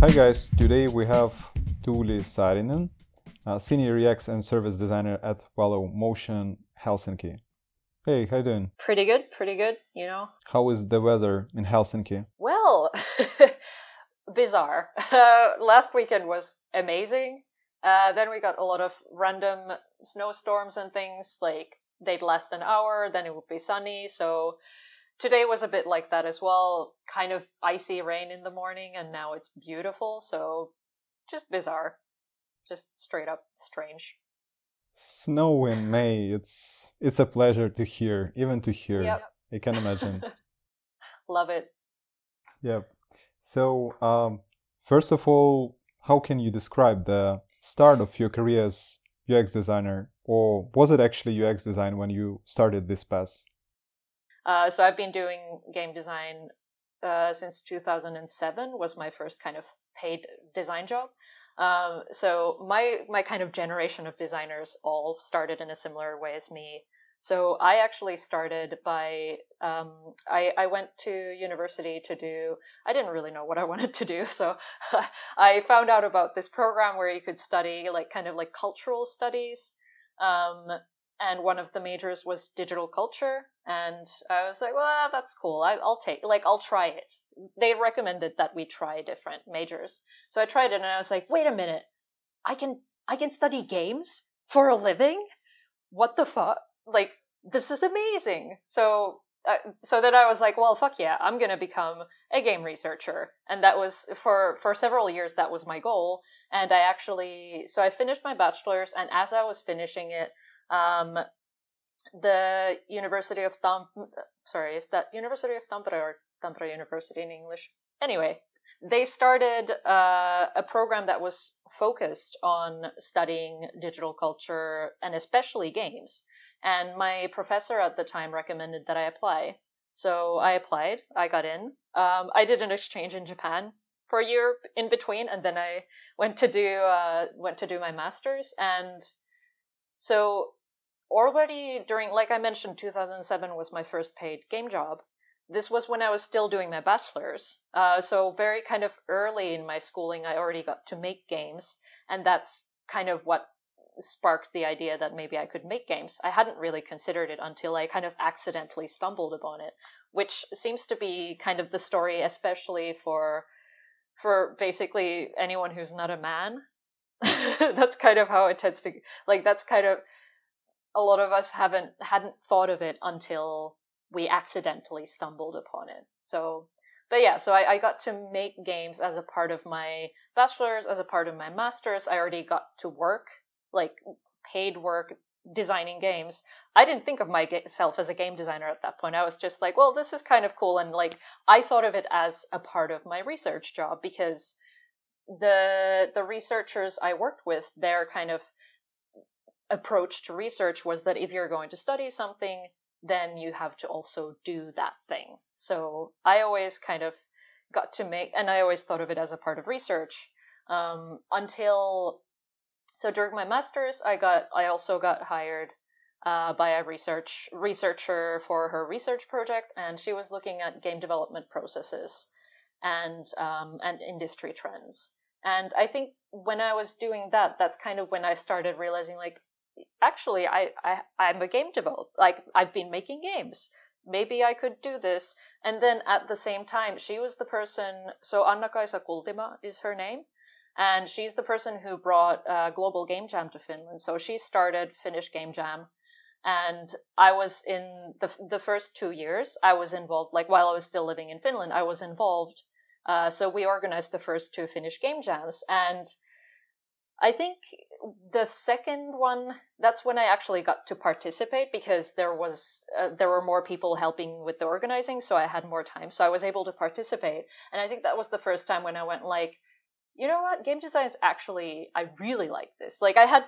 Hi guys, today we have Tuuli Saarinen, Senior UX and Service Designer at Valo Motion Helsinki. Hey, how you doing? Pretty good, pretty good, you know. How is the weather in Helsinki? Well, bizarre. Uh, last weekend was amazing. Uh, then we got a lot of random snowstorms and things, like they'd last an hour, then it would be sunny, so today was a bit like that as well. Kind of icy rain in the morning, and now it's beautiful. So just bizarre, just straight up strange. Snow in May. It's it's a pleasure to hear, even to hear. Yep. I can imagine. Love it. Yep. So, um, first of all, how can you describe the start of your career as UX designer, or was it actually UX design when you started this path? Uh, so I've been doing game design uh, since 2007 was my first kind of paid design job. Um, so my my kind of generation of designers all started in a similar way as me. So I actually started by um, I, I went to university to do I didn't really know what I wanted to do, so I found out about this program where you could study like kind of like cultural studies. Um, and one of the majors was digital culture and i was like well that's cool. I, will take like i'll try it. They recommended that we try different majors. So i tried it and i was like wait a minute. I can i can study games for a living? What the fuck? Like this is amazing. So uh, so then I was like, well, fuck yeah, I'm gonna become a game researcher, and that was for for several years. That was my goal, and I actually so I finished my bachelor's, and as I was finishing it, um, the University of Tamp, sorry, is that University of Tampere or Tampere University in English? Anyway, they started uh, a program that was focused on studying digital culture and especially games. And my professor at the time recommended that I apply. So I applied, I got in. Um, I did an exchange in Japan for a year in between, and then I went to do uh, went to do my master's. And so already during, like I mentioned, 2007 was my first paid game job. This was when I was still doing my bachelor's. Uh, so very kind of early in my schooling, I already got to make games, and that's kind of what sparked the idea that maybe I could make games. I hadn't really considered it until I kind of accidentally stumbled upon it, which seems to be kind of the story, especially for for basically anyone who's not a man. that's kind of how it tends to like. That's kind of a lot of us haven't hadn't thought of it until we accidentally stumbled upon it. So, but yeah, so I, I got to make games as a part of my bachelor's, as a part of my master's. I already got to work, like paid work designing games. I didn't think of myself as a game designer at that point. I was just like, well, this is kind of cool. And like, I thought of it as a part of my research job because the the researchers I worked with, they're kind of approach to research was that if you're going to study something, then you have to also do that thing. So I always kind of got to make, and I always thought of it as a part of research um, until. So during my masters, I got, I also got hired uh, by a research researcher for her research project, and she was looking at game development processes and um, and industry trends. And I think when I was doing that, that's kind of when I started realizing like, actually I, I i'm a game developer like i've been making games. Maybe i could do this. And then at the same time she was the person so anna-kaisa kultima is her name. And she's the person who brought uh, global game jam to finland. So she started finnish game jam. And i was in the, the first two years i was involved like while i was still living in finland i was involved. Uh, so we organized the first two finnish game jams. And I think the second one that's when I actually got to participate because there was uh, there were more people helping with the organizing so I had more time. So I was able to participate. And I think that was the first time when I went like you know what? Game design is actually I really like this. Like I had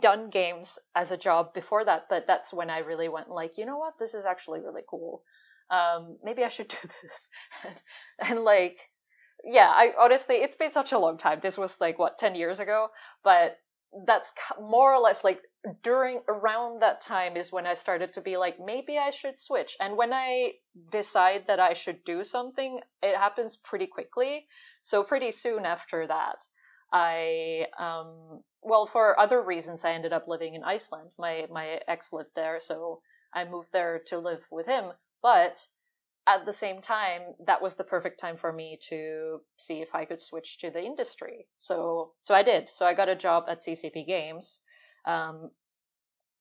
done games as a job before that but that's when I really went like you know what? This is actually really cool. Um, maybe I should do this. And, and like yeah, I honestly, it's been such a long time. This was like what ten years ago, but that's more or less like during around that time is when I started to be like, maybe I should switch. And when I decide that I should do something, it happens pretty quickly. So pretty soon after that, I um, well for other reasons I ended up living in Iceland. My my ex lived there, so I moved there to live with him. But at the same time, that was the perfect time for me to see if I could switch to the industry. So so I did. So I got a job at CCP Games um,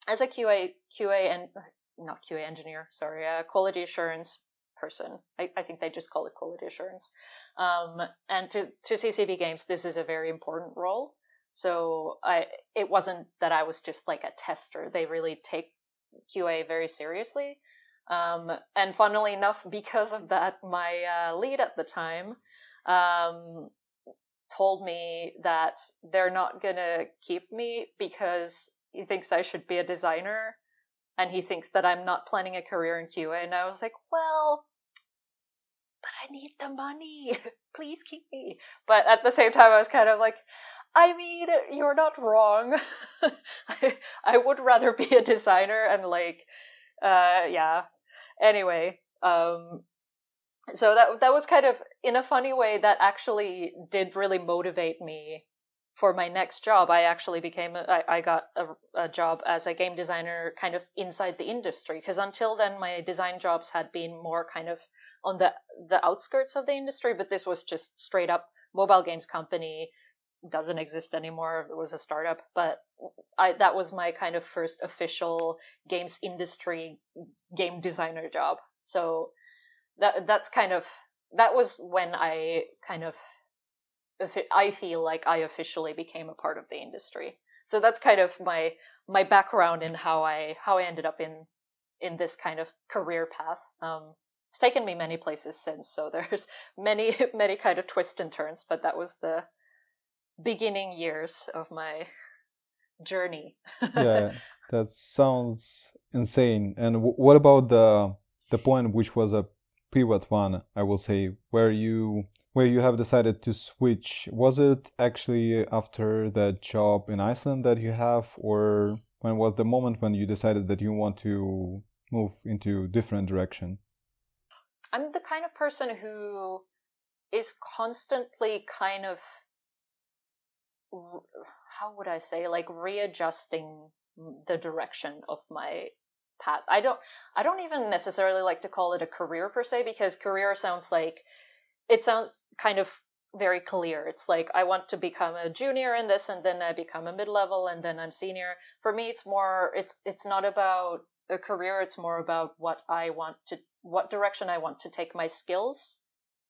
as a QA QA and not QA engineer, sorry, a quality assurance person. I, I think they just call it quality assurance. Um, and to to CCP Games, this is a very important role. So I it wasn't that I was just like a tester. They really take QA very seriously. Um, and funnily enough, because of that, my uh, lead at the time um, told me that they're not gonna keep me because he thinks I should be a designer and he thinks that I'm not planning a career in QA. And I was like, well, but I need the money. Please keep me. But at the same time, I was kind of like, I mean, you're not wrong. I, I would rather be a designer and like, uh, yeah. Anyway, um, so that that was kind of in a funny way that actually did really motivate me for my next job. I actually became a, I, I got a, a job as a game designer kind of inside the industry because until then my design jobs had been more kind of on the the outskirts of the industry, but this was just straight up mobile games company doesn't exist anymore. It was a startup, but I that was my kind of first official games industry game designer job. So that that's kind of that was when I kind of I feel like I officially became a part of the industry. So that's kind of my my background in how I how I ended up in in this kind of career path. Um, it's taken me many places since, so there's many many kind of twists and turns, but that was the beginning years of my journey. yeah, that sounds insane. And w- what about the the point which was a pivot one, I will say, where you where you have decided to switch. Was it actually after that job in Iceland that you have, or when was the moment when you decided that you want to move into different direction? I'm the kind of person who is constantly kind of how would I say like readjusting the direction of my path. I don't I don't even necessarily like to call it a career per se because career sounds like it sounds kind of very clear. It's like I want to become a junior in this and then I become a mid-level and then I'm senior. For me it's more it's it's not about a career, it's more about what I want to what direction I want to take my skills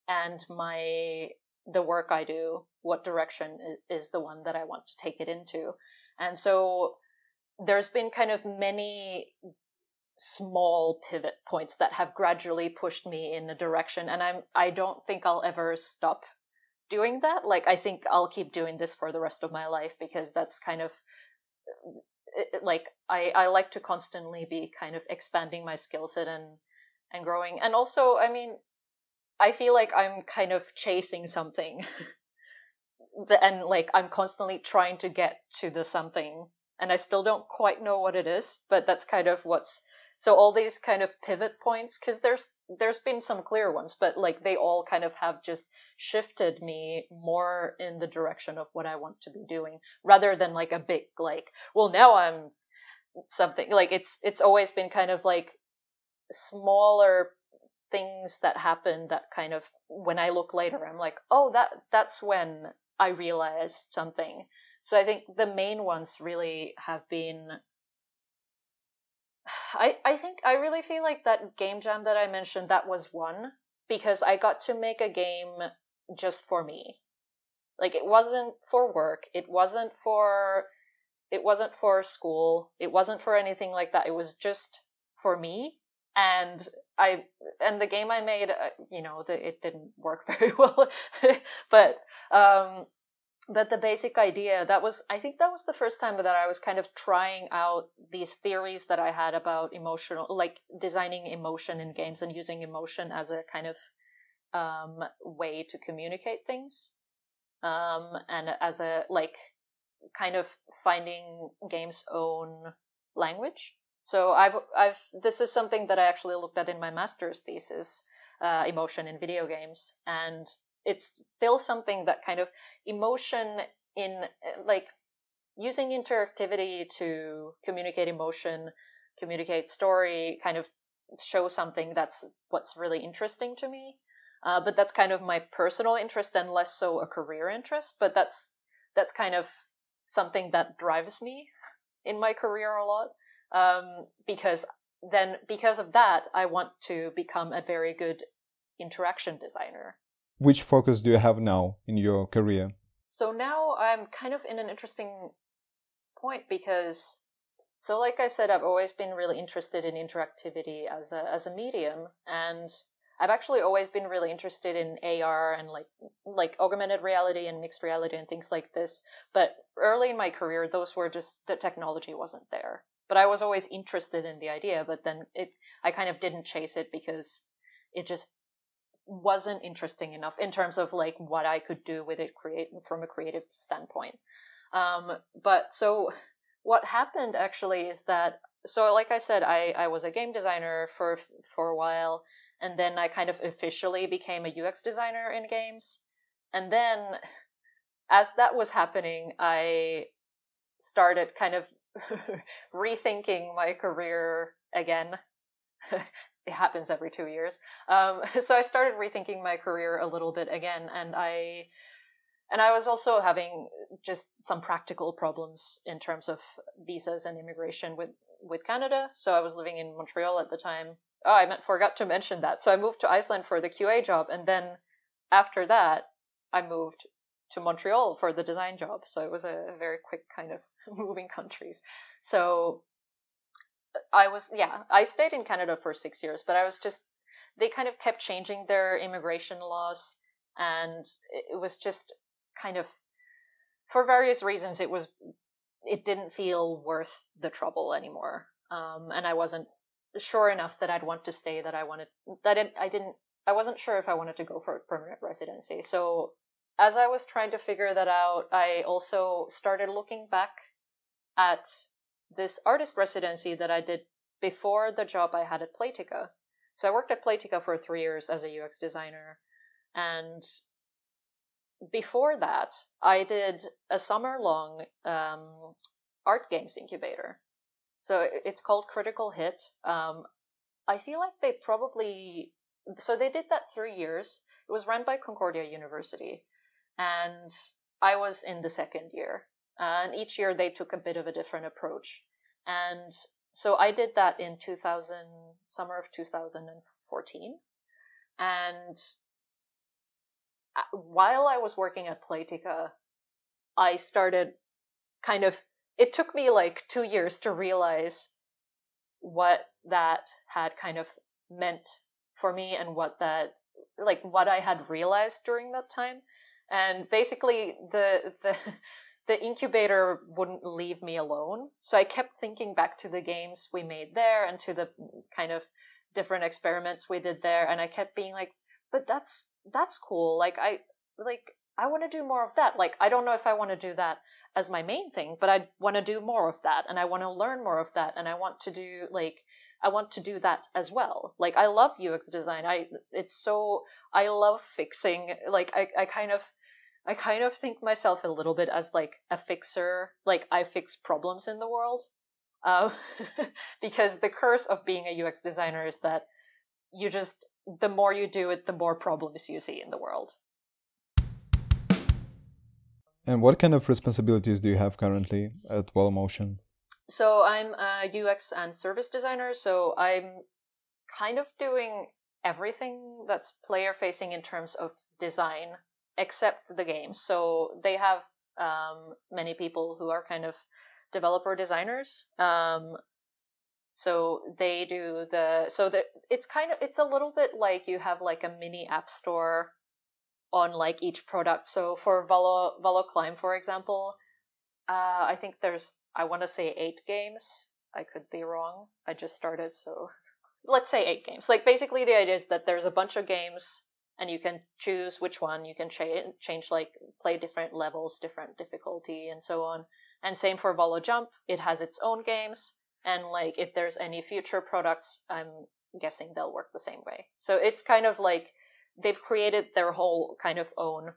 and my the work I do, what direction is the one that I want to take it into. And so there's been kind of many small pivot points that have gradually pushed me in a direction and i'm i don't think i'll ever stop doing that. Like i think i'll keep doing this for the rest of my life because that's kind of uh, it, like i i like to constantly be kind of expanding my skill set and and growing. And also i mean i feel like i'm kind of chasing something and like i'm constantly trying to get to the something and i still don't quite know what it is but that's kind of what's so all these kind of pivot points, because there's there's been some clear ones, but like they all kind of have just shifted me more in the direction of what I want to be doing, rather than like a big like, well now I'm something like it's it's always been kind of like smaller things that happen that kind of when I look later I'm like, oh that that's when I realized something. So I think the main ones really have been I, I think I really feel like that game jam that I mentioned that was one because I got to make a game just for me. Like it wasn't for work, it wasn't for it wasn't for school, it wasn't for anything like that. It was just for me and I and the game I made, uh, you know, the, it didn't work very well, but um, but the basic idea that was i think that was the first time that i was kind of trying out these theories that i had about emotional like designing emotion in games and using emotion as a kind of um, way to communicate things um, and as a like kind of finding games' own language. So I've I've this is something that I actually looked at in my master's thesis, uh, emotion in video games, and it's still something that kind of emotion in like using interactivity to communicate emotion, communicate story, kind of show something that's what's really interesting to me. Uh, but that's kind of my personal interest and less so a career interest. But that's that's kind of something that drives me in my career a lot um, because then because of that I want to become a very good interaction designer. Which focus do you have now in your career? So now I'm kind of in an interesting point because so like I said I've always been really interested in interactivity as a as a medium and I've actually always been really interested in AR and like like augmented reality and mixed reality and things like this. But early in my career, those were just the technology wasn't there. But I was always interested in the idea. But then it, I kind of didn't chase it because it just wasn't interesting enough in terms of like what I could do with it create from a creative standpoint. Um, but so what happened actually is that so like I said, I I was a game designer for for a while and then I kind of officially became a UX designer in games. And then as that was happening, I started kind of rethinking my career again. it happens every two years. Um, so I started rethinking my career a little bit again, and I and I was also having just some practical problems in terms of visas and immigration with with Canada. So I was living in Montreal at the time, oh, I meant forgot to mention that. So I moved to Iceland for the QA job, and then after that, I moved to Montreal for the design job. So it was a very quick kind of moving countries. So I was, yeah, I stayed in Canada for six years, but I was just, they kind of kept changing their immigration laws, and it was just kind of, for various reasons, it was, it didn't feel worth the trouble anymore. Um, and I wasn't sure enough that I'd want to stay that I wanted that I didn't I wasn't sure if I wanted to go for permanent residency. So as I was trying to figure that out, I also started looking back at this artist residency that I did before the job I had at Playtika. So I worked at Playtika for three years as a UX designer. And before that, I did a summer long um, art games incubator. So it's called Critical Hit. Um, I feel like they probably so they did that three years. It was run by Concordia University, and I was in the second year. And each year they took a bit of a different approach. And so I did that in 2000, summer of 2014. And uh, while I was working at Playtika, I started kind of it took me like two years to realize what that had kind of meant for me and what that like what I had realized during that time. And basically the the the incubator wouldn't leave me alone. So I kept thinking back to the games we made there and to the kind of different experiments we did there and I kept being like, but that's that's cool. Like I like I want to do more of that. Like I don't know if I want to do that as my main thing, but I want to do more of that and I want to learn more of that and I want to do like I want to do that as well. Like I love UX design. I it's so I love fixing like I, I kind of I kind of think myself a little bit as like a fixer, like I fix problems in the world. Uh, because the curse of being a UX designer is that you just the more you do it, the more problems you see in the world. And what kind of responsibilities do you have currently at Motion? So I'm a UX and service designer. So I'm kind of doing everything that's player facing in terms of design, except the games. So they have um, many people who are kind of developer designers. Um, so they do the so that it's kind of it's a little bit like you have like a mini app store on like each product. So for Valo Valo Climb, for example, uh, I think there's I want to say eight games. I could be wrong. I just started, so let's say eight games. Like basically, the idea is that there's a bunch of games and you can choose which one. You can cha- change like play different levels different difficulty and so on. And same for Valo jump. It has its own games and like if there's any future products i'm guessing they'll work the same way. So it's kind of like they've created their whole kind of own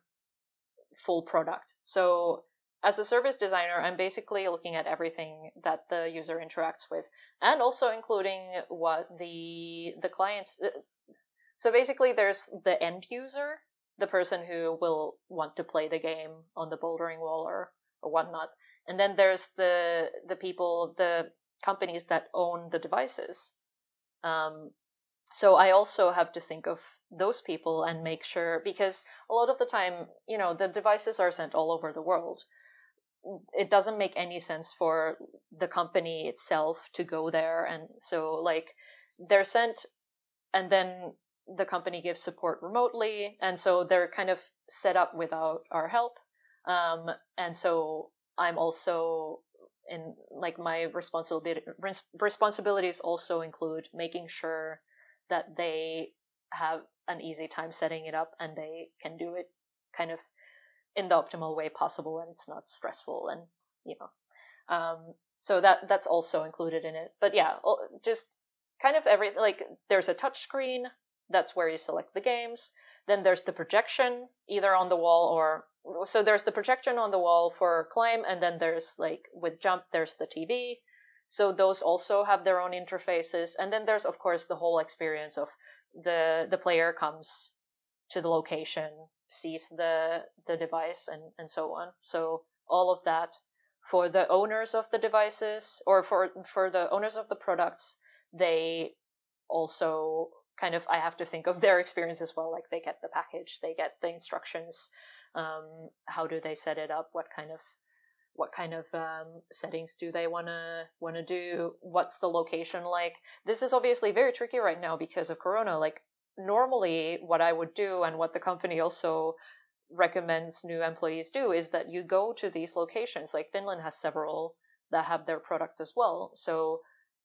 full product. So as a service designer i'm basically looking at everything that the user interacts with and also including what the the clients so basically there's the end user the person who will want to play the game on the bouldering wall or, or whatnot. And then there's the the people the companies that own the devices. Um, so i also have to think of those people and make sure because a lot of the time you know the devices are sent all over the world. It doesn't make any sense for the company itself to go there. And so like they're sent and then the company gives support remotely and so they're kind of set up without our help. Um, and so i'm also in like my responsibility responsibilities also include making sure that they have an easy time setting it up and they can do it kind of in the optimal way possible and it's not stressful and you know um, so that that's also included in it. But yeah just kind of every like there's a touch screen that's where you select the games. Then there's the projection either on the wall or so there's the projection on the wall for climb and then there's like with jump there's the tv so those also have their own interfaces. And then there's of course the whole experience of the the player comes to the location sees the the device and and so on. So all of that for the owners of the devices or for for the owners of the products they also kind of i have to think of their experience as well like they get the package they get the instructions um, how do they set it up what kind of what kind of um, settings do they want to do what's the location like this is obviously very tricky right now because of corona like normally what I would do and what the company also recommends new employees do is that you go to these locations. Like Finland has several that have their products as well. So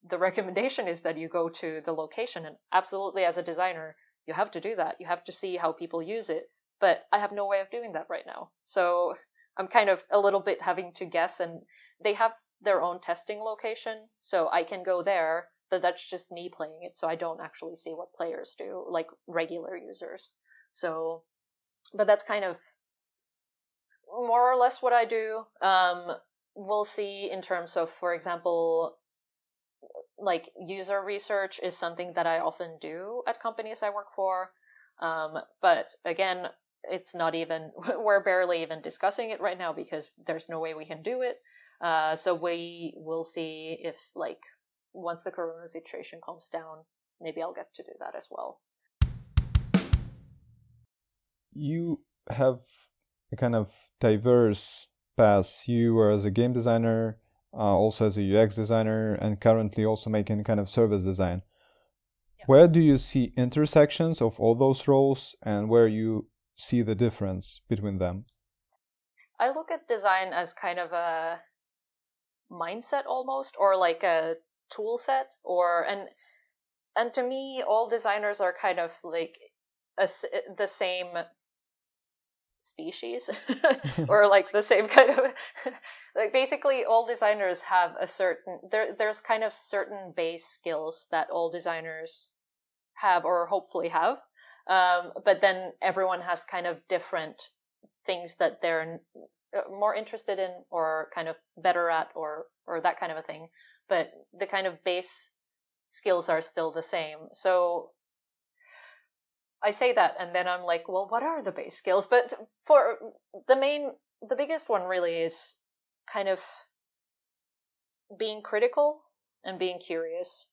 the recommendation is that you go to the location and absolutely as a designer, you have to do that. You have to see how people use it. But I have no way of doing that right now. So I'm kind of a little bit having to guess and they have their own testing location. So I can go there but that's just me playing it, so I don't actually see what players do, like regular users. So, but that's kind of more or less what I do. Um, we'll see in terms of, for example, like user research is something that I often do at companies I work for. Um, but again, it's not even, we're barely even discussing it right now because there's no way we can do it. Uh, so we will see if like once the corona situation calms down, maybe I'll get to do that as well. You have a kind of diverse path. You were as a game designer, uh, also as a UX designer, and currently also making kind of service design. Where do you see intersections of all those roles and where you see the difference between them? I look at design as kind of a mindset almost, or like a tool set or and and to me all designers are kind of like a, the same species or like the same kind of like basically all designers have a certain there there's kind of certain base skills that all designers have or hopefully have um, but then everyone has kind of different things that they're uh, more interested in or kind of better at or or that kind of a thing but the kind of base skills are still the same. So I say that and then I'm like, well, what are the base skills? But for the main, the biggest one really is kind of being critical and being curious.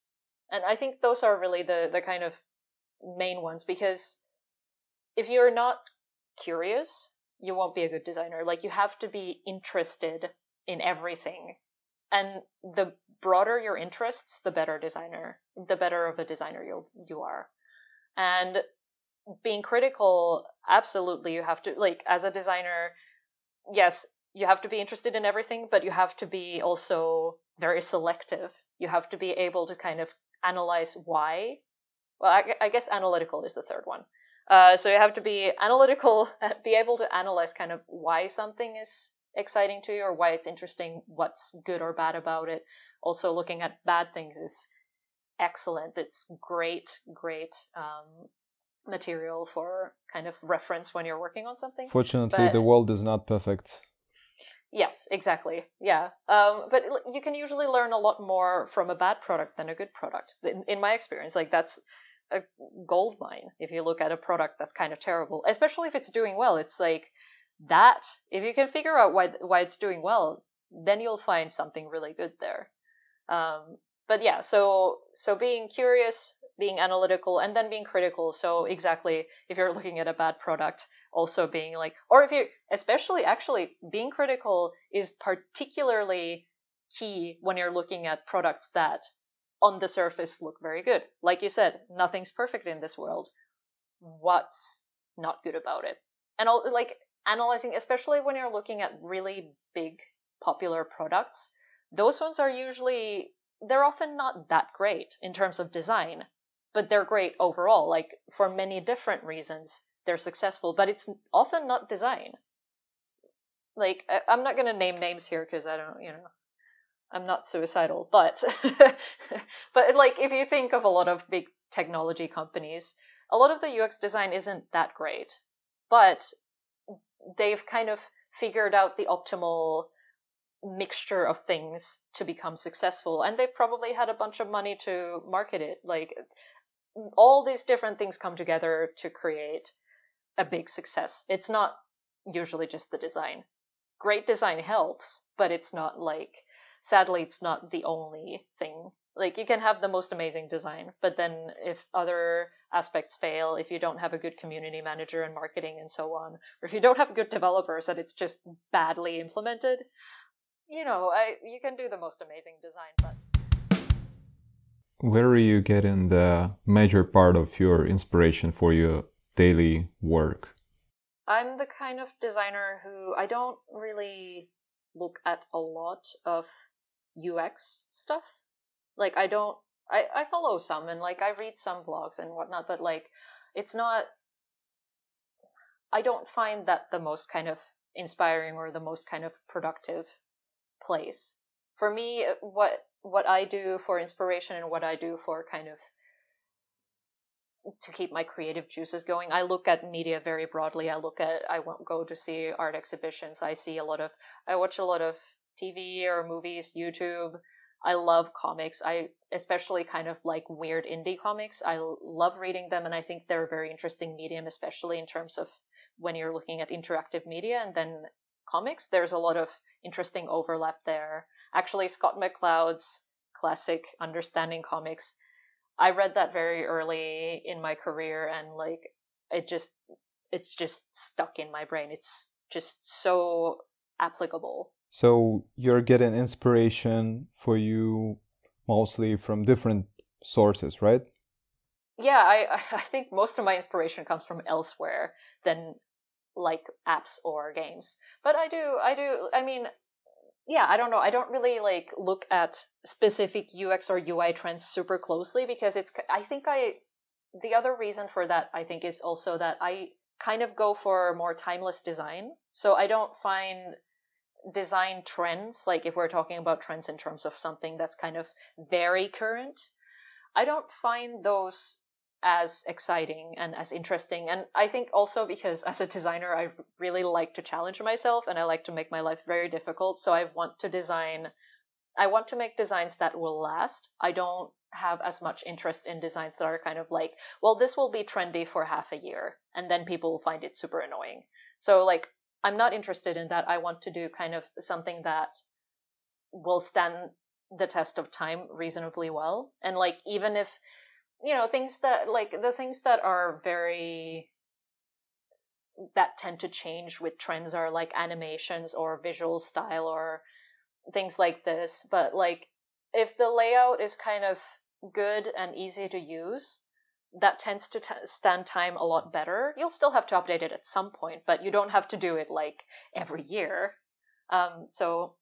And I think those are really the, the kind of main ones because if you're not curious, you won't be a good designer. Like you have to be interested in everything and the broader your interests, the better designer, the better of a designer you you are. And being critical, absolutely, you have to like as a designer. Yes, you have to be interested in everything, but you have to be also very selective. You have to be able to kind of analyze why. Well, I, I guess analytical is the third one. Uh, so you have to be analytical, be able to analyze kind of why something is exciting to you or why it's interesting, what's good or bad about it. Also, looking at bad things is excellent. It's great, great um, material for kind of reference when you're working on something. Fortunately, but, the world is not perfect. Yes, exactly. Yeah. Um, but you can usually learn a lot more from a bad product than a good product. In, in my experience, like that's a gold mine if you look at a product that's kind of terrible, especially if it's doing well. It's like that. If you can figure out why why it's doing well, then you'll find something really good there. Um, but yeah, so so being curious, being analytical, and then being critical. So exactly, if you're looking at a bad product, also being like, or if you, especially actually being critical is particularly key when you're looking at products that on the surface look very good. Like you said, nothing's perfect in this world. What's not good about it? And all, like analyzing, especially when you're looking at really big popular products, those ones are usually, they're often not that great in terms of design, but they're great overall, like for many different reasons they're successful, but it's often not design. Like I, I'm not gonna name names here because I don't, you know, I'm not suicidal, but but like if you think of a lot of big technology companies, a lot of the UX design isn't that great, but they've kind of figured out the optimal mixture of things to become successful and they've probably had a bunch of money to market it like all these different things come together to create a big success. It's not usually just the design. Great design helps, but it's not like, sadly, it's not the only thing. Like, you can have the most amazing design, but then if other aspects fail, if you don't have a good community manager and marketing and so on, or if you don't have good developers and it's just badly implemented, you know, I, you can do the most amazing design, but. Where are you getting the major part of your inspiration for your daily work? I'm the kind of designer who I don't really look at a lot of UX stuff. Like I don't I, I follow some and like I read some blogs and whatnot, but like it's not I don't find that the most kind of inspiring or the most kind of productive place. For me what what I do for inspiration and what I do for kind of to keep my creative juices going. I look at media very broadly. I look at I won't go to see art exhibitions. I see a lot of I watch a lot of TV or movies, YouTube. I love comics. I especially kind of like weird indie comics. I love reading them and I think they're a very interesting medium especially in terms of when you're looking at interactive media and then comics. There's a lot of interesting overlap there. Actually Scott McCloud's classic Understanding Comics I read that very early in my career and like it just it's just stuck in my brain. It's just so applicable. So you're getting inspiration for you mostly from different sources, right? Yeah, I I think most of my inspiration comes from elsewhere than like apps or games. But I do I do I mean yeah, I don't know. I don't really like look at specific UX or UI trends super closely because it's, I think I, the other reason for that, I think, is also that I kind of go for more timeless design. So I don't find design trends, like if we're talking about trends in terms of something that's kind of very current, I don't find those as exciting and as interesting. And I think also because as a designer, I really like to challenge myself and I like to make my life very difficult. So I want to design, I want to make designs that will last. I don't have as much interest in designs that are kind of like, well, this will be trendy for half a year and then people will find it super annoying. So like, I'm not interested in that. I want to do kind of something that will stand the test of time reasonably well. And like, even if you know things that like the things that are very that tend to change with trends are like animations or visual style or things like this but like if the layout is kind of good and easy to use that tends to t- stand time a lot better. You'll still have to update it at some point but you don't have to do it like every year. Um so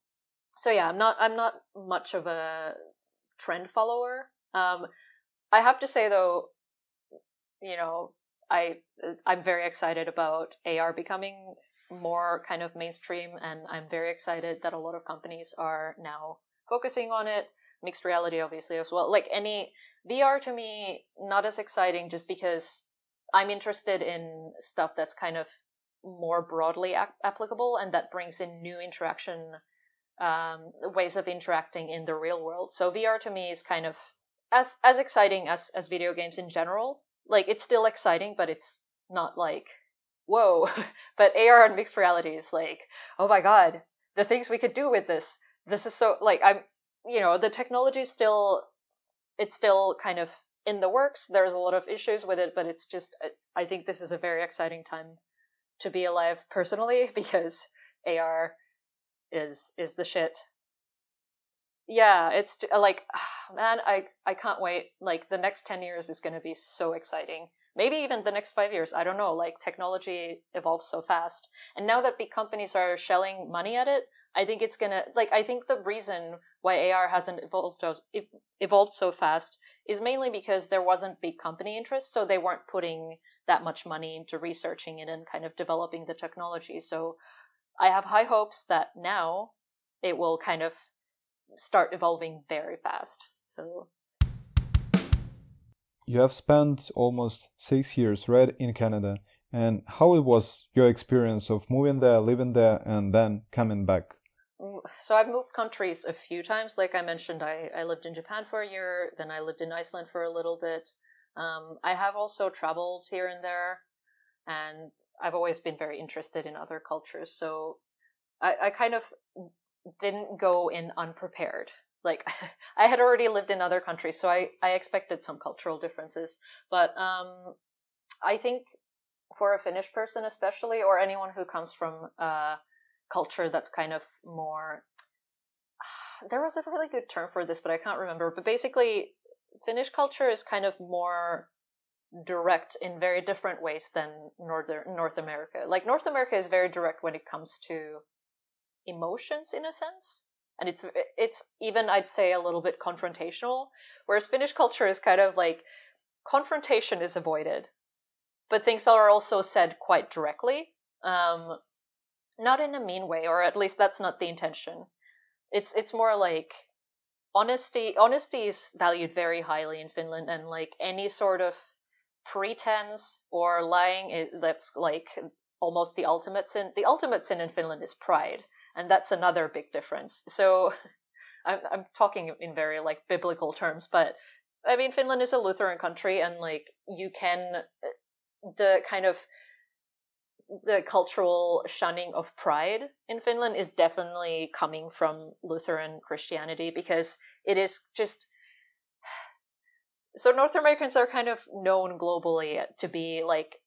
so yeah i'm not i'm not much of a trend follower. Um I have to say though, you know, I I'm very excited about AR becoming more kind of mainstream, and I'm very excited that a lot of companies are now focusing on it. Mixed reality, obviously, as well. Like any VR to me, not as exciting just because I'm interested in stuff that's kind of more broadly ap- applicable and that brings in new interaction um, ways of interacting in the real world. So VR to me is kind of as as exciting as as video games in general. Like it's still exciting, but it's not like whoa. but AR and mixed reality is like oh my god, the things we could do with this. This is so like I'm you know the technology is still it's still kind of in the works. There's a lot of issues with it, but it's just uh, I think this is a very exciting time to be alive personally because AR is is the shit. Yeah, it's like man, I I can't wait. Like the next 10 years is going to be so exciting. Maybe even the next 5 years, I don't know. Like technology evolves so fast. And now that big companies are shelling money at it, I think it's going to like I think the reason why AR hasn't evolved evolved so fast is mainly because there wasn't big company interest, so they weren't putting that much money into researching it and kind of developing the technology. So I have high hopes that now it will kind of start evolving very fast. So you have spent almost six years right in Canada, and how it was your experience of moving there, living there, and then coming back? Mm, so I've moved countries a few times. Like I mentioned, I, I lived in Japan for a year, then I lived in Iceland for a little bit. Um, I have also traveled here and there, and I've always been very interested in other cultures. So I, I kind of didn't go in unprepared. Like I had already lived in other countries, so I, I expected some cultural differences. But um, I think for a Finnish person, especially, or anyone who comes from a culture that's kind of more there was a really good term for this, but I can't remember. But basically, Finnish culture is kind of more direct in very different ways than northern North America. Like North America is very direct when it comes to emotions in a sense. And it's it's even I'd say a little bit confrontational, whereas Finnish culture is kind of like confrontation is avoided, but things are also said quite directly, um, not in a mean way, or at least that's not the intention. It's it's more like honesty honesty is valued very highly in Finland and like any sort of pretense or lying is that's like almost the ultimate sin the ultimate sin in Finland is pride and that's another big difference so I'm, I'm talking in very like biblical terms but I mean Finland is a Lutheran country and like you can uh, the kind of the cultural shunning of pride in Finland is definitely coming from Lutheran Christianity because it is just so North Americans are kind of known globally to be like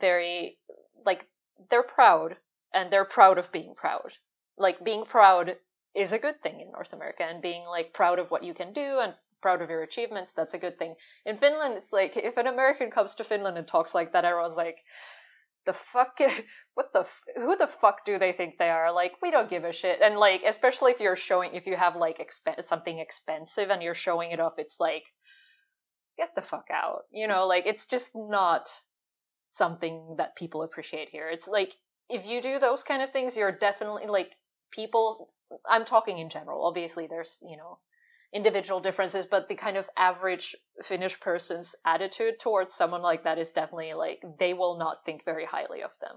very like they're proud and they're proud of being proud. Like being proud is a good thing in North America and being like proud of what you can do and proud of your achievements that's a good thing. In Finland it's like if an American comes to Finland and talks like that everyone's like the fuck what the who the fuck do they think they are? Like we don't give a shit. And like especially if you're showing if you have like exp- something expensive and you're showing it off it's like get the fuck out you know? Like it's just not something that people appreciate here. It's like if you do those kind of things you're definitely like people i'm talking in general obviously there's you know individual differences, but the kind of average Finnish person's attitude towards someone like that is definitely like they will not think very highly of them.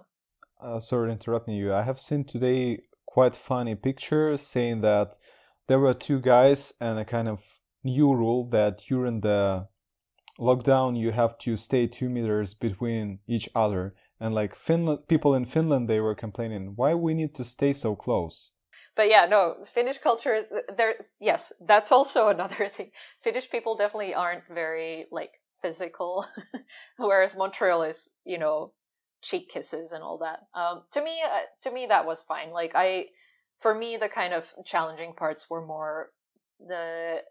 Uh, sorry interrupting you. I have seen today quite funny pictures saying that there were two guys and a kind of new rule that during the lockdown you have to stay two meters between each other. And like Finland, people in Finland, they were complaining, why we need to stay so close? but yeah, no, Finnish culture is there. Yes, that's also another thing. Finnish people definitely aren't very like physical, whereas Montreal is, you know, cheek kisses and all that. Um, to me, uh, to me that was fine. Like I, for me, the kind of challenging parts were more the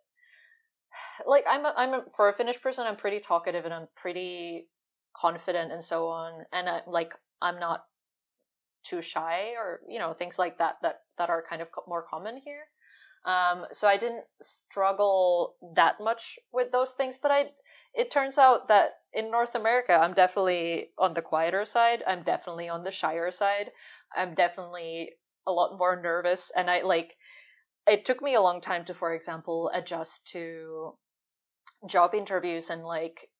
like I'm a, I'm a, for a Finnish person, I'm pretty talkative and I'm pretty confident and so on, and I, like I'm not too shy or you know things like that that that are kind of more common here um, so i didn't struggle that much with those things but i it turns out that in North America, I'm definitely on the quieter side. I'm definitely on the shyer side. I'm definitely a lot more nervous. And I like, it took me a long time to, for example, adjust to job interviews and like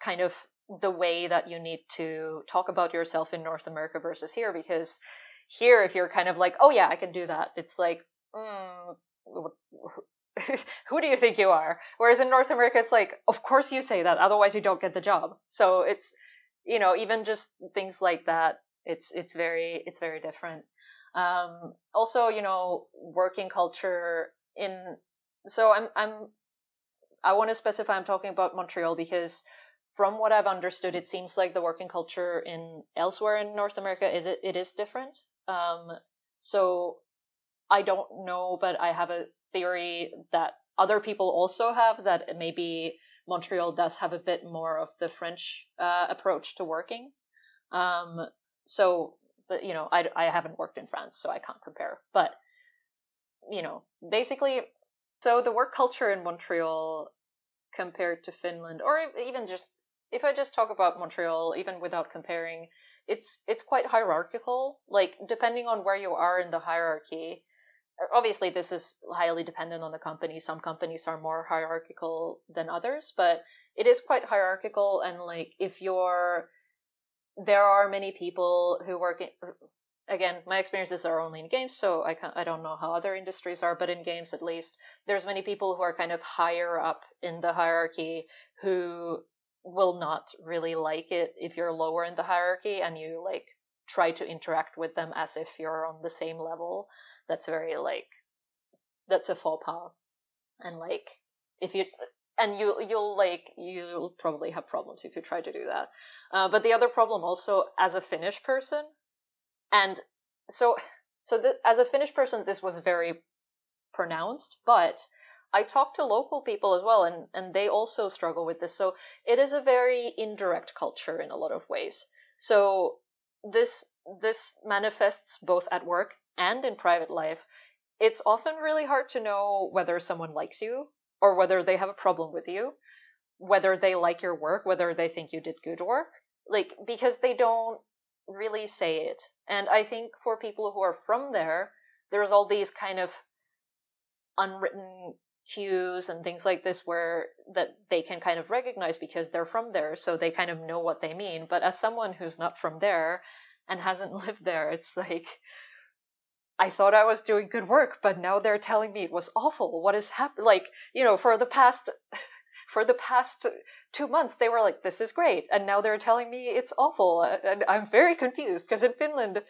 kind of the way that you need to talk about yourself in North America versus here. Because here, if you're kind of like, oh yeah, I can do that, it's like, mm, who do you think you are? Whereas in North America, it's like, of course you say that, otherwise you don't get the job. So it's, you know, even just things like that, it's it's very it's very different. Um, also, you know, working culture in. So I'm I'm I want to specify I'm talking about Montreal because from what I've understood, it seems like the working culture in elsewhere in North America is it it is different. Um, so I don't know, but I have a theory that other people also have that maybe Montreal does have a bit more of the French uh, approach to working. Um, so, but you know, I, I haven't worked in France, so I can't compare. But you know, basically, so the work culture in Montreal compared to Finland, or even just if I just talk about Montreal, even without comparing, it's it's quite hierarchical. Like depending on where you are in the hierarchy, obviously this is highly dependent on the company some companies are more hierarchical than others but it is quite hierarchical and like if you're there are many people who work in, er, again my experiences are only in games so i can't, i don't know how other industries are but in games at least there's many people who are kind of higher up in the hierarchy who will not really like it if you're lower in the hierarchy and you like try to interact with them as if you're on the same level that's very like that's a faux pas. And like if you and you you'll like you'll probably have problems if you try to do that. Uh, but the other problem also as a finnish person and so so th- as a finnish person this was very pronounced but i talk to local people as well and and they also struggle with this. So it is a very indirect culture in a lot of ways. So this this manifests both at work and in private life, it's often really hard to know whether someone likes you or whether they have a problem with you, whether they like your work, whether they think you did good work, like because they don't really say it. And I think for people who are from there, there's all these kind of unwritten cues and things like this where that they can kind of recognize because they're from there so they kind of know what they mean but as someone who's not from there and hasn't lived there it's like I thought I was doing good work, but now they're telling me it was awful. What is happening? Like, you know, for the past for the past two months, they were like, "This is great," and now they're telling me it's awful, and I'm very confused because in Finland,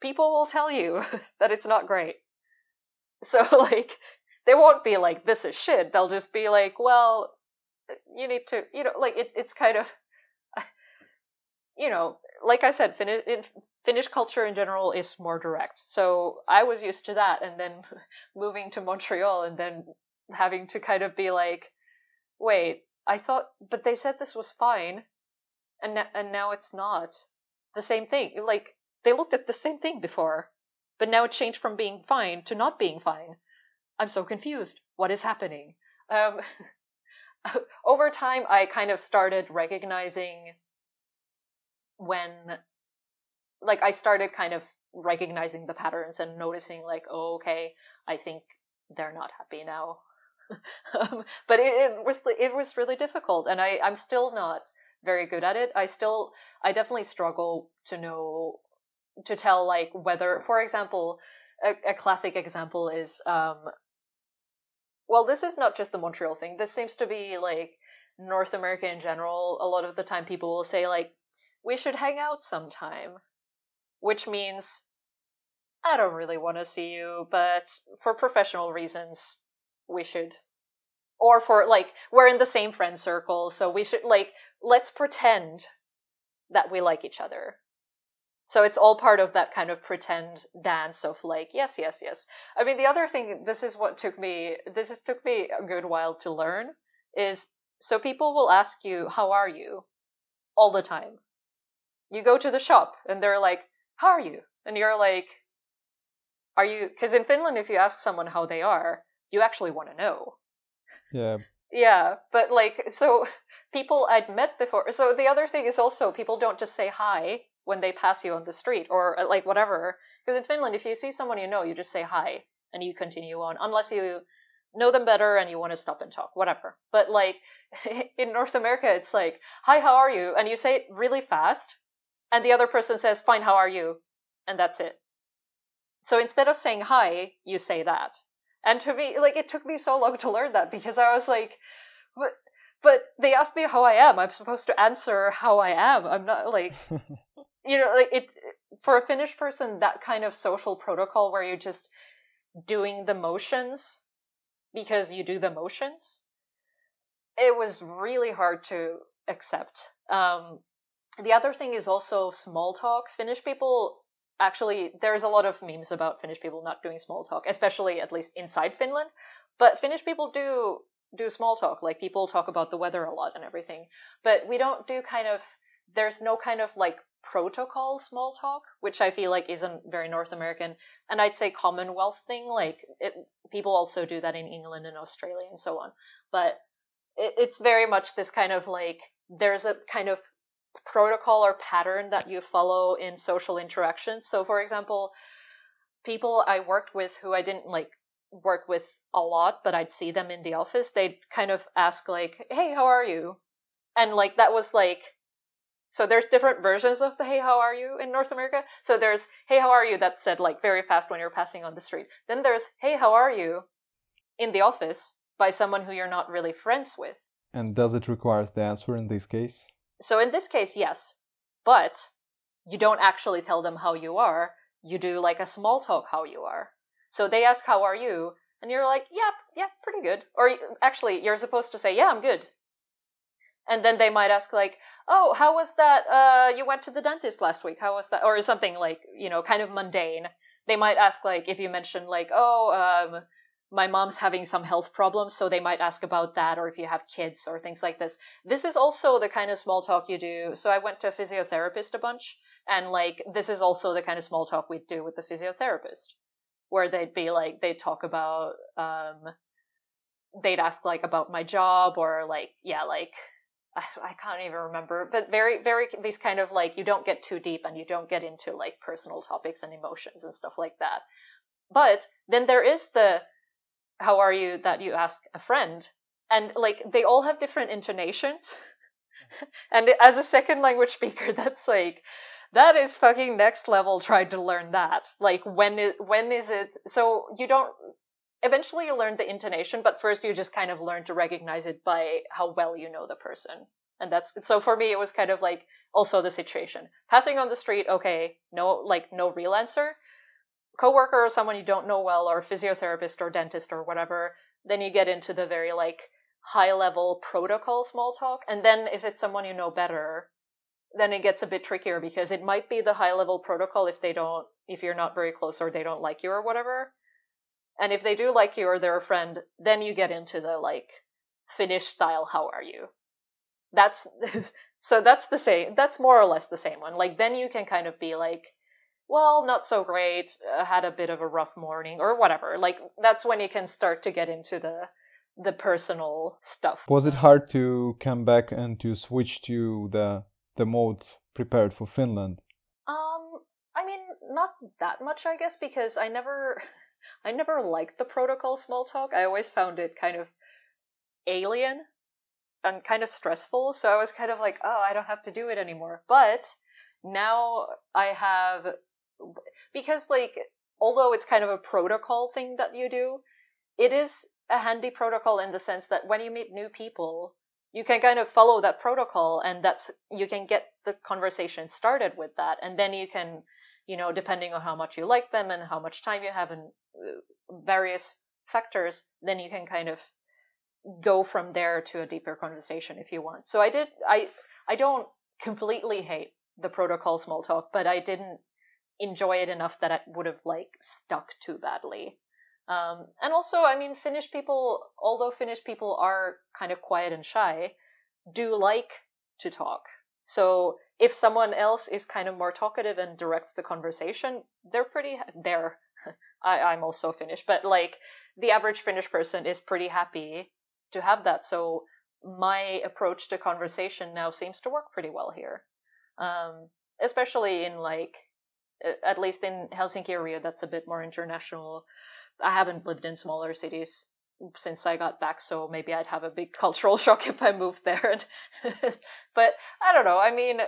people will tell you that it's not great. So like, they won't be like, "This is shit." They'll just be like, "Well, you need to," you know, like it, it's kind of, you know, like I said, Fin- Finnish culture in general is more direct. So I was used to that, and then moving to Montreal, and then having to kind of be like, wait, I thought, but they said this was fine, and and now it's not the same thing. Like they looked at the same thing before, but now it changed from being fine to not being fine. I'm so confused. What is happening? Um, over time, I kind of started recognizing when like I started kind of recognizing the patterns and noticing like, oh, okay, I think they're not happy now. um, but it, it, was it was really difficult, and I I'm still not very good at it. I still I definitely struggle to know to tell like whether, for example, a, a classic example is um. Well, this is not just the Montreal thing. This seems to be like North America in general. A lot of the time, people will say like, "We should hang out sometime," which means I don't really want to see you, but for professional reasons, we should. Or for like, we're in the same friend circle, so we should, like, let's pretend that we like each other. So it's all part of that kind of pretend dance of like, yes, yes, yes. I mean, the other thing, this is what took me, this is, took me a good while to learn, is so people will ask you, how are you? All the time. You go to the shop and they're like, how are you? And you're like, are you, because in Finland, if you ask someone how they are, you actually want to know. Yeah. yeah, but like, so people I'd met before. So the other thing is also people don't just say hi when they pass you on the street or uh, like whatever. Because in Finland, if you see someone you know, you just say hi and you continue on, unless you know them better and you want to stop and talk, whatever. But like in North America, it's like, hi, how are you? And you say it really fast, and the other person says, fine, how are you? And that's it. So instead of saying hi, you say that. And to me, like, it took me so long to learn that because I was like, but, but they asked me how I am. I'm supposed to answer how I am. I'm not like, you know, like it, for a Finnish person, that kind of social protocol where you're just doing the motions because you do the motions, it was really hard to accept. Um, the other thing is also small talk. Finnish people actually, there's a lot of memes about Finnish people not doing small talk, especially at least inside Finland. But Finnish people do do small talk. Like people talk about the weather a lot and everything. But we don't do kind of, there's no kind of like protocol small talk, which I feel like isn't very North American. And I'd say Commonwealth thing, like it, people also do that in England and Australia and so on. But it, it's very much this kind of like there's a kind of protocol or pattern that you follow in social interactions. So, for example, people I worked with who I didn't like work with a lot, but I'd see them in the office, they'd kind of ask like, "Hey, how are you?" And like that was like so there's different versions of the hey how are you in North America. So there's hey how are you that's said like very fast when you're passing on the street. Then there's hey how are you in the office by someone who you're not really friends with. And does it require the answer in this case? So in this case, yes. But you don't actually tell them how you are. You do like a small talk how you are. So they ask how are you and you're like, "Yep, yeah, yeah, pretty good." Or actually, you're supposed to say, "Yeah, I'm good." And then they might ask like oh how was that uh you went to the dentist last week? How was that? Or something like you know kind of mundane. They might ask like if you mention like oh um my mom's having some health problems so they might ask about that or if you have kids or things like this. This is also the kind of small talk you do. So i went to a physiotherapist a bunch and like this is also the kind of small talk we'd do with the physiotherapist where they'd be like they'd talk about um they'd ask like about my job or like yeah like I can't even remember, but very, very, these kind of like, you don't get too deep and you don't get into like personal topics and emotions and stuff like that. But then there is the, how are you that you ask a friend? And like, they all have different intonations. Mm-hmm. and as a second language speaker, that's like, that is fucking next level trying to learn that. Like, when is, when is it, so you don't, eventually you learn the intonation, but first you just kind of learn to recognize it by how well you know the person. And that's so for me it was kind of like also the situation. Passing on the street, okay, no like no real answer. Coworker or someone you don't know well or physiotherapist or dentist or whatever, then you get into the very like high level protocol small talk. And then if it's someone you know better, then it gets a bit trickier because it might be the high level protocol if they don't if you're not very close or they don't like you or whatever and if they do like you or they're a friend, then you get into the like Finnish style, how are you? That's so that's the same. That's more or less the same one. Like then you can kind of be like, well, not so great. Uh, had a bit of a rough morning or whatever. Like that's when you can start to get into the the personal stuff. Was it hard to come back and to switch to the the mode prepared for Finland? Um, I mean, not that much, I guess, because I never I never liked the protocol small talk. I always found it kind of alien and kind of stressful. So I was kind of like, oh, I don't have to do it anymore. But now I have, because like, although it's kind of a protocol thing that you do, it is a handy protocol in the sense that when you meet new people, you can kind of follow that protocol and that's, you can get the conversation started with that. And then you can, you know, depending on how much you like them and how much time you have and various factors, then you can kind of go from there to a deeper conversation if you want. So I did I I don't completely hate the protocol small talk, but I didn't enjoy it enough that I would have like stuck too badly. Um, and also, I mean, Finnish people, although Finnish people are kind of quiet and shy, do like to talk. So if someone else is kind of more talkative and directs the conversation, they're pretty there. I, I'm also Finnish, but like the average Finnish person is pretty happy to have that. So my approach to conversation now seems to work pretty well here, um, especially in like at least in Helsinki area that's a bit more international. I haven't lived in smaller cities since I got back, so maybe I'd have a big cultural shock if I moved there. but I don't know. I mean,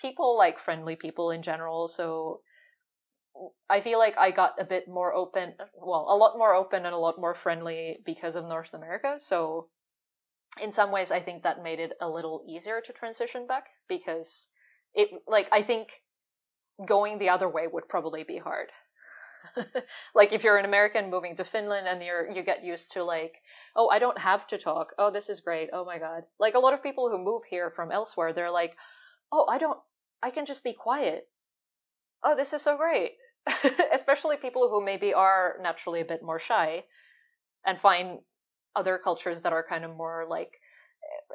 people like friendly people in general, so I feel like I got a bit more open, well, a lot more open and a lot more friendly because of North America. So in some ways, I think that made it a little easier to transition back because it, like, I think going the other way would probably be hard. like if you're an American moving to Finland and you're you get used to like, oh, I don't have to talk. Oh, this is great. Oh my god. Like a lot of people who move here from elsewhere, they're like, oh, I don't I can just be quiet. Oh, this is so great. Especially people who maybe are naturally a bit more shy and find other cultures that are kind of more like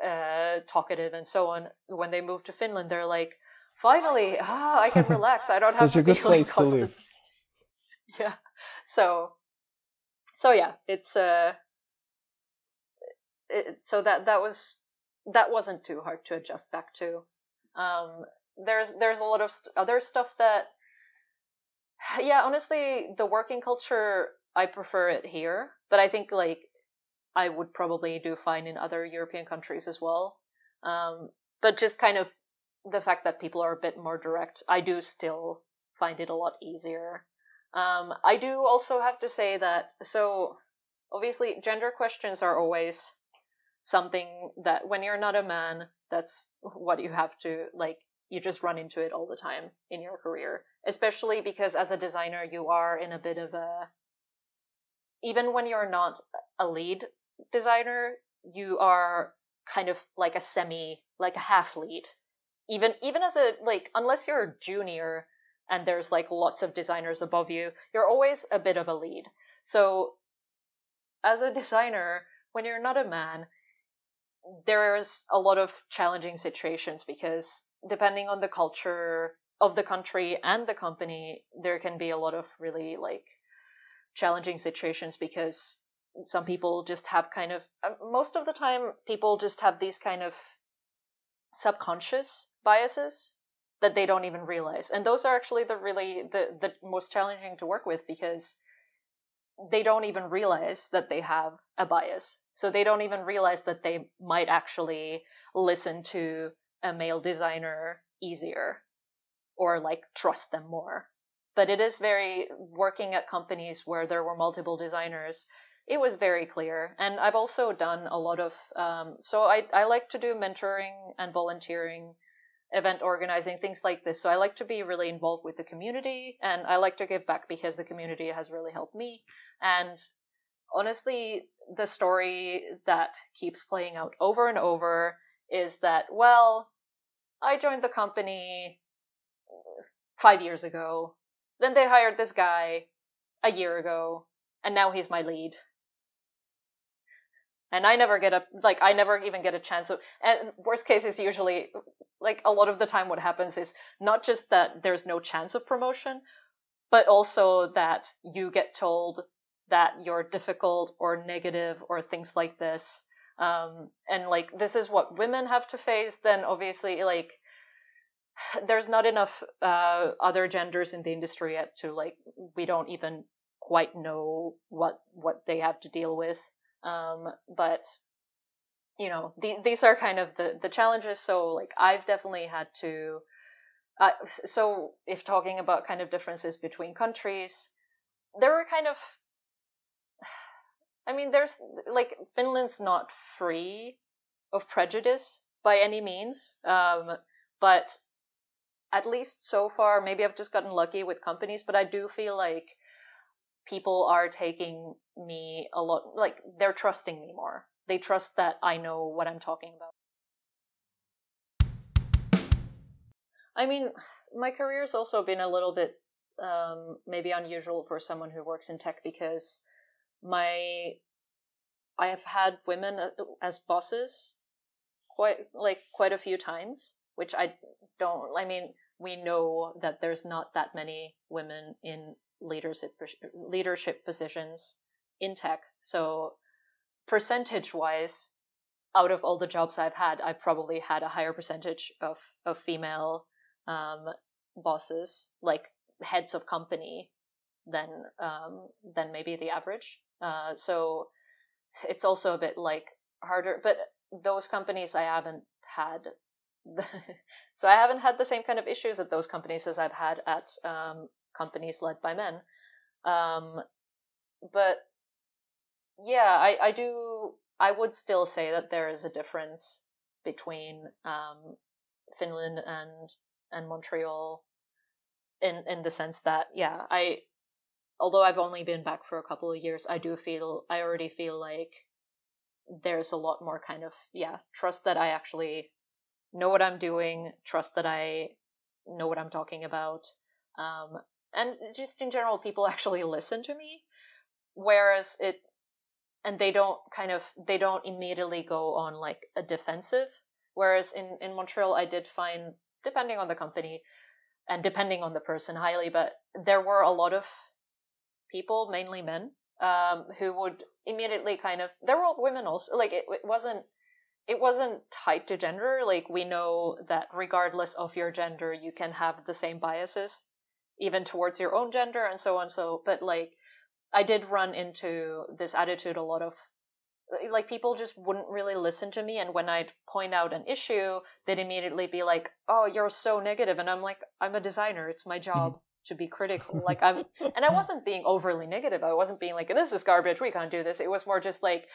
uh, talkative and so on. When they move to Finland, they're like, finally, ah, I can relax. I don't have Such to a good be place like to live. Yeah. So, so yeah, it's uh, it, so that that was that wasn't too hard to adjust back to. Um, there's there's a lot of st- other stuff that, yeah, honestly, the working culture I prefer it here, but I think like I would probably do fine in other European countries as well. Um, but just kind of the fact that people are a bit more direct, I do still find it a lot easier. Um, I do also have to say that, so obviously, gender questions are always something that when you're not a man, that's what you have to, like, you just run into it all the time in your career. Especially because as a designer, you are in a bit of a, even when you're not a lead designer, you are kind of like a semi, like a half lead even even as a like unless you're a junior and there's like lots of designers above you you're always a bit of a lead. So as a designer when you're not a man there's a lot of challenging situations because depending on the culture of the country and the company there can be a lot of really like challenging situations because some people just have kind of uh, most of the time people just have these kind of subconscious biases that they don't even realize. And those are actually the really the the most challenging to work with because they don't even realize that they have a bias. So they don't even realize that they might actually listen to a male designer easier or like trust them more. But it is very working at companies where there were multiple designers it was very clear. And I've also done a lot of, um, so I, I like to do mentoring and volunteering, event organizing, things like this. So I like to be really involved with the community and I like to give back because the community has really helped me. And honestly, the story that keeps playing out over and over is that, well, I joined the company five years ago. Then they hired this guy a year ago, and now he's my lead and I never get a like I never even get a chance. So, and worst case is usually like a lot of the time what happens is not just that there's no chance of promotion, but also that you get told that you're difficult or negative or things like this. Um, and like this is what women have to face. Then obviously like there's not enough uh, other genders in the industry yet to like we don't even quite know what what they have to deal with um, but you know, the, these are kind of the the challenges. So like I've definitely had to. Uh, so if talking about kind of differences between countries, there were kind of. I mean, there's like Finland's not free of prejudice by any means, um, but at least so far, maybe I've just gotten lucky with companies, but I do feel like people are taking me a lot like they're trusting me more. They trust that i know what i'm talking about. I mean my career's also been a little bit um, maybe unusual for someone who works in tech because my i have had women as bosses quite like quite a few times which i don't i mean we know that there's not that many women in leadership leadership positions in tech. So percentage wise, out of all the jobs I've had, I've probably had a higher percentage of of female um, bosses, like heads of company, than um, than maybe the average. Uh, so it's also a bit like harder. But those companies I haven't had. so I haven't had the same kind of issues at those companies as I've had at um, companies led by men. Um, but yeah, I, I do. I would still say that there is a difference between um, Finland and and Montreal in in the sense that yeah, I although I've only been back for a couple of years, I do feel I already feel like there's a lot more kind of yeah trust that I actually know what I'm doing, trust that I know what I'm talking about, um, and just in general, people actually listen to me. Whereas it, and they don't kind of they don't immediately go on like a defensive. Whereas in in Montreal, I did find depending on the company and depending on the person highly, but there were a lot of people, mainly men, um, who would immediately kind of there were women also like it, it wasn't it wasn't tied to gender like we know that regardless of your gender you can have the same biases even towards your own gender and so on so but like i did run into this attitude a lot of like people just wouldn't really listen to me and when i'd point out an issue they'd immediately be like oh you're so negative and i'm like i'm a designer it's my job mm-hmm to be critical. Like I'm, and I wasn't being overly negative. I wasn't being like, this is garbage. We can't do this. It was more just like,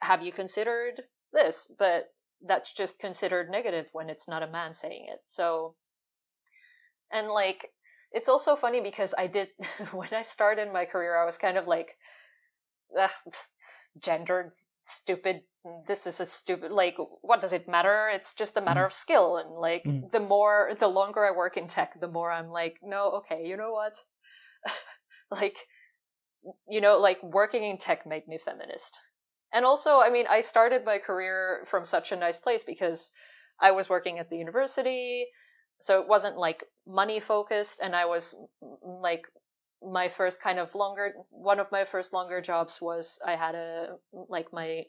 have you considered this? But that's just considered negative when it's not a man saying it. So, and like, it's also funny because I did, when I started my career, I was kind of like, gendered, stupid. This is a stupid. Like, what does it matter? It's just a matter mm. of skill. And like, mm. the more, the longer I work in tech, the more I'm like, no, okay, you know what? like, you know, like working in tech made me feminist. And also, I mean, I started my career from such a nice place because I was working at the university, so it wasn't like money focused, and I was mm, like my first kind of longer one of my first longer jobs was I had a like my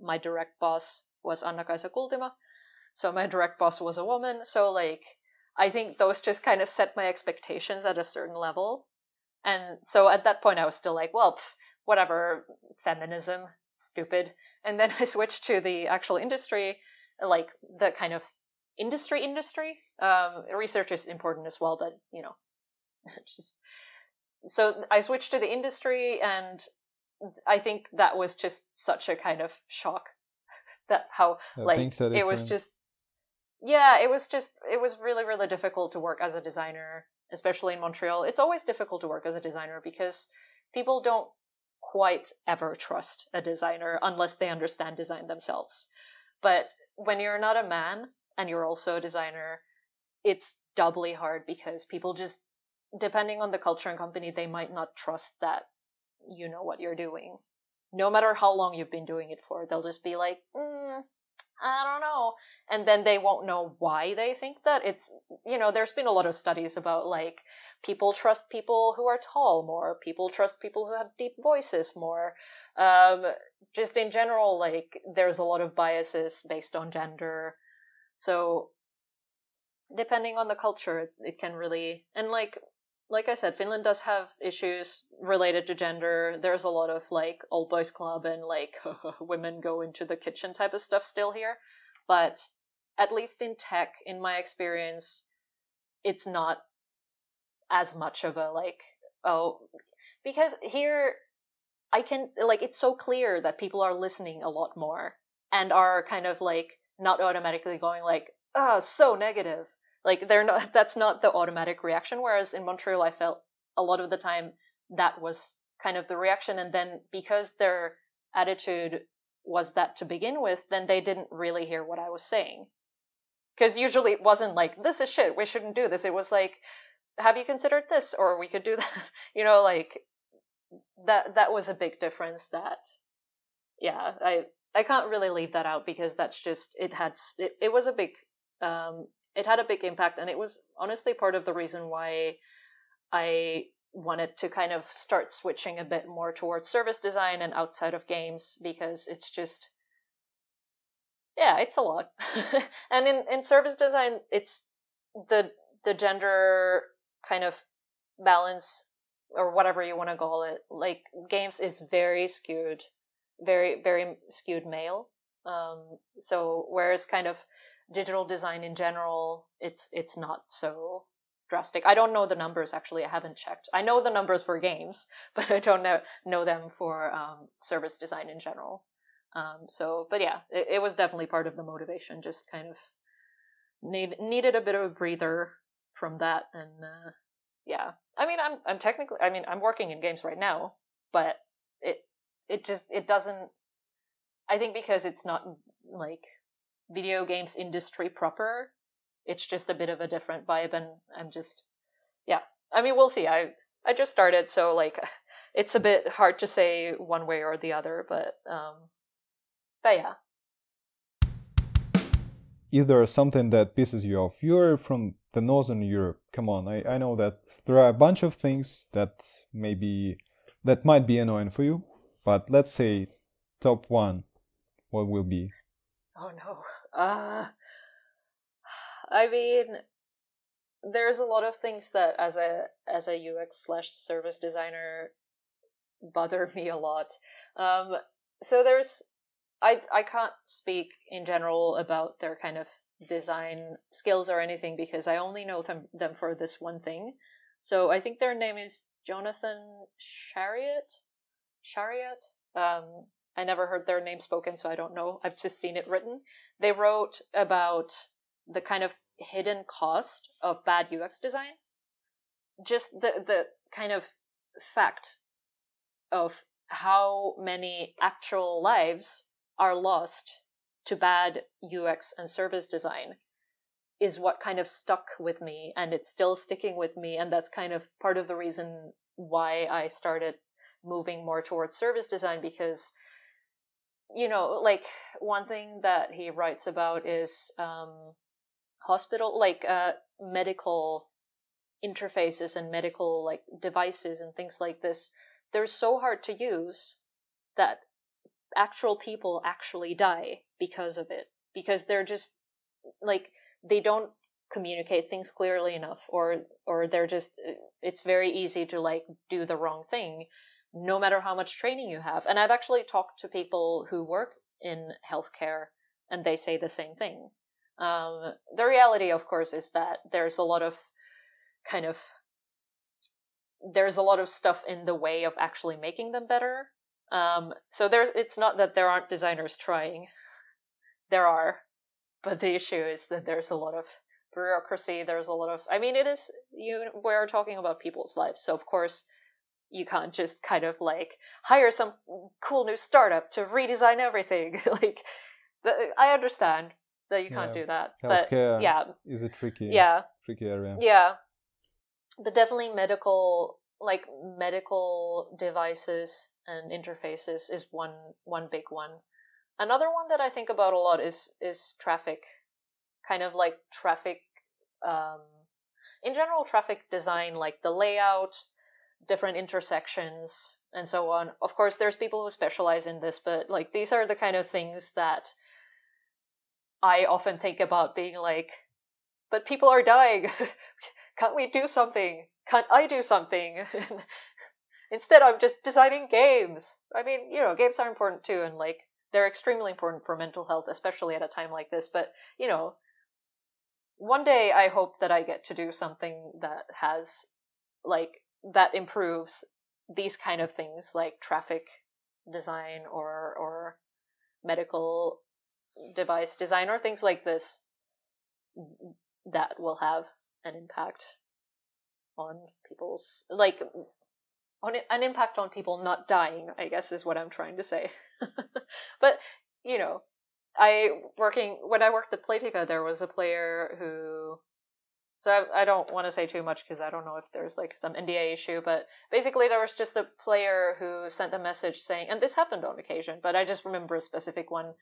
my direct boss was Anna-Kaisa Kultima. So my direct boss was a woman. So like I think those just kind of set my expectations at a certain level. And so at that point I was still like, well, pff, whatever, feminism, stupid. And then I switched to the actual industry, like the kind of industry industry. Um, research is important as well, but you know, just so I switched to the industry, and I think that was just such a kind of shock that how yeah, like it was just yeah it was just it was really really difficult to work as a designer especially in montreal it's always difficult to work as a designer because people don't quite ever trust a designer unless they understand design themselves but when you're not a man and you're also a designer it's doubly hard because people just depending on the culture and company, they might not trust that you know what you're doing. No matter how long you've been doing it for, they'll just be like, mm, I don't know. And then they won't know why they think that. It's, you know, there's been a lot of studies about like people trust people who are tall more, people trust people who have deep voices more. Um, just in general, like there's a lot of biases based on gender. So depending on the culture, it, it can really, and like like I said, Finland does have issues related to gender. There's a lot of like old boys club and like women go into the kitchen type of stuff still here. But at least in tech, in my experience, it's not as much of a like, oh, because here I can, like, it's so clear that people are listening a lot more and are kind of like not automatically going like, oh, so negative like they're not that's not the automatic reaction. Whereas in Montreal I felt a lot of the time that was kind of the reaction and then because their attitude was that to begin with, then they didn't really hear what I was saying. Because usually it wasn't like, this is shit, we shouldn't do this. It was like, have you considered this? Or we could do that. you know, like that that was a big difference that yeah, I I can't really leave that out because that's just it had it, it was a big um it had a big impact and it was honestly part of the reason why I wanted to kind of start switching a bit more towards service design and outside of games because it's just yeah it's a lot. And in in service design it's the the gender kind of balance or whatever you want to call it like games is very skewed very very skewed male. Um so whereas kind of digital design in general it's it's not so drastic. I don't know the numbers actually. I haven't checked. I know the numbers for games but i don't know know them for um, service design in general. Um, so but yeah it, it was definitely part of the motivation just kind of need, needed a bit of a breather from that and uh, yeah. I mean i'm i'm technically i mean i'm working in games right now but it just it doesn't i think because it's not like video games industry proper it's just a bit of a different vibe and i'm just yeah. I mean we'll see. I i just started so like it's a bit hard to say one way or the other but um but yeah. Is there something that pisses you off? You're from the northern europe. Come on. I i know that there are a bunch of things that maybe that might be annoying for you but let's say top one what will be oh no uh I mean, there's a lot of things that as a as a UX slash service designer bother me a lot. Um, so there's I I can't speak in general about their kind of design skills or anything because I only know them them for this one thing. So I think their name is Jonathan Shariat. Shariat. Um, I never heard their name spoken, so I don't know. I've just seen it written. They wrote about the kind of hidden cost of bad UX design. Just the the kind of fact of how many actual lives are lost to bad UX and service design is what kind of stuck with me and it's still sticking with me and that's kind of part of the reason why I started moving more towards service design because you know like one thing that he writes about is um, hospital like uh, medical interfaces and medical like devices and things like this they're so hard to use that actual people actually die because of it because they're just like they don't communicate things clearly enough or or they're just it's very easy to like do the wrong thing no matter how much training you have and i've actually talked to people who work in healthcare and they say the same thing um, the reality, of course, is that there's a lot of kind of there's a lot of stuff in the way of actually making them better. Um, so there's it's not that there aren't designers trying. There are, but the issue is that there's a lot of bureaucracy. There's a lot of I mean, it is you we're talking about people's lives, so of course you can't just kind of like hire some cool new startup to redesign everything. like I understand, that you can't do that. Healthcare but yeah, is a tricky yeah tricky area. Yeah, but definitely medical like medical devices and interfaces is one one big one. Another one that I think about a lot is is traffic, kind of like traffic, um, in general traffic design, like the layout, different intersections, and so on. Of course, there's people who specialize in this, but like these are the kind of things that I often think about being like, but people are dying. Can't we do something? Can't I do something? Instead, I'm just designing games. I mean, you know, games are important too, and like, they're extremely important for mental health, especially at a time like this. But, you know, one day I hope that I get to do something that has, like, that improves these kind of things, like traffic design or, or medical device design or things like this that will have an impact on people's like on an impact on people not dying i guess is what i'm trying to say. But you know i working when i worked at playtika there was a player who so I, I don't want to say too much because I don't know if there's like some NDA issue, but basically there was just a player who sent a message saying, and this happened on occasion, but I just remember a specific one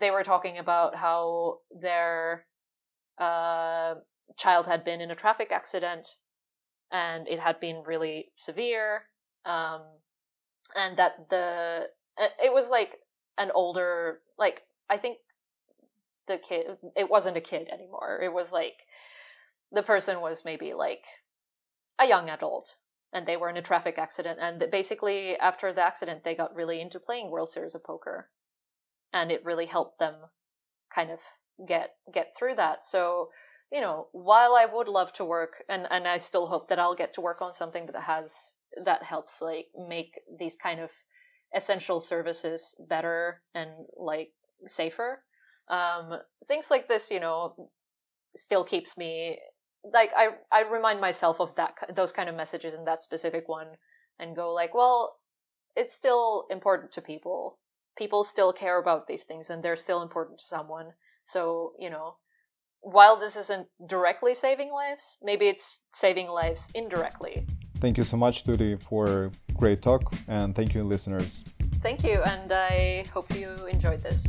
they were talking about how their uh, child had been in a traffic accident and it had been really severe. Um, and that the it was like an older like I think the kid it wasn't a kid anymore. It was like the person was maybe like a young adult and they were in a traffic accident and basically after the accident they got really into playing World Series of Poker and it really helped them kind of get get through that. So, you know, while I would love to work and and I still hope that I'll get to work on something that has that helps like make these kind of essential services better and like safer. Um, things like this, you know, still keeps me like I I remind myself of that those kind of messages in that specific one and go like, well, it's still important to people. People still care about these things and they're still important to someone. So, you know, while this isn't directly saving lives, maybe it's saving lives indirectly. Thank you so much, Tuuli, for great talk, and thank you, listeners. Thank you, and I hope you enjoyed this.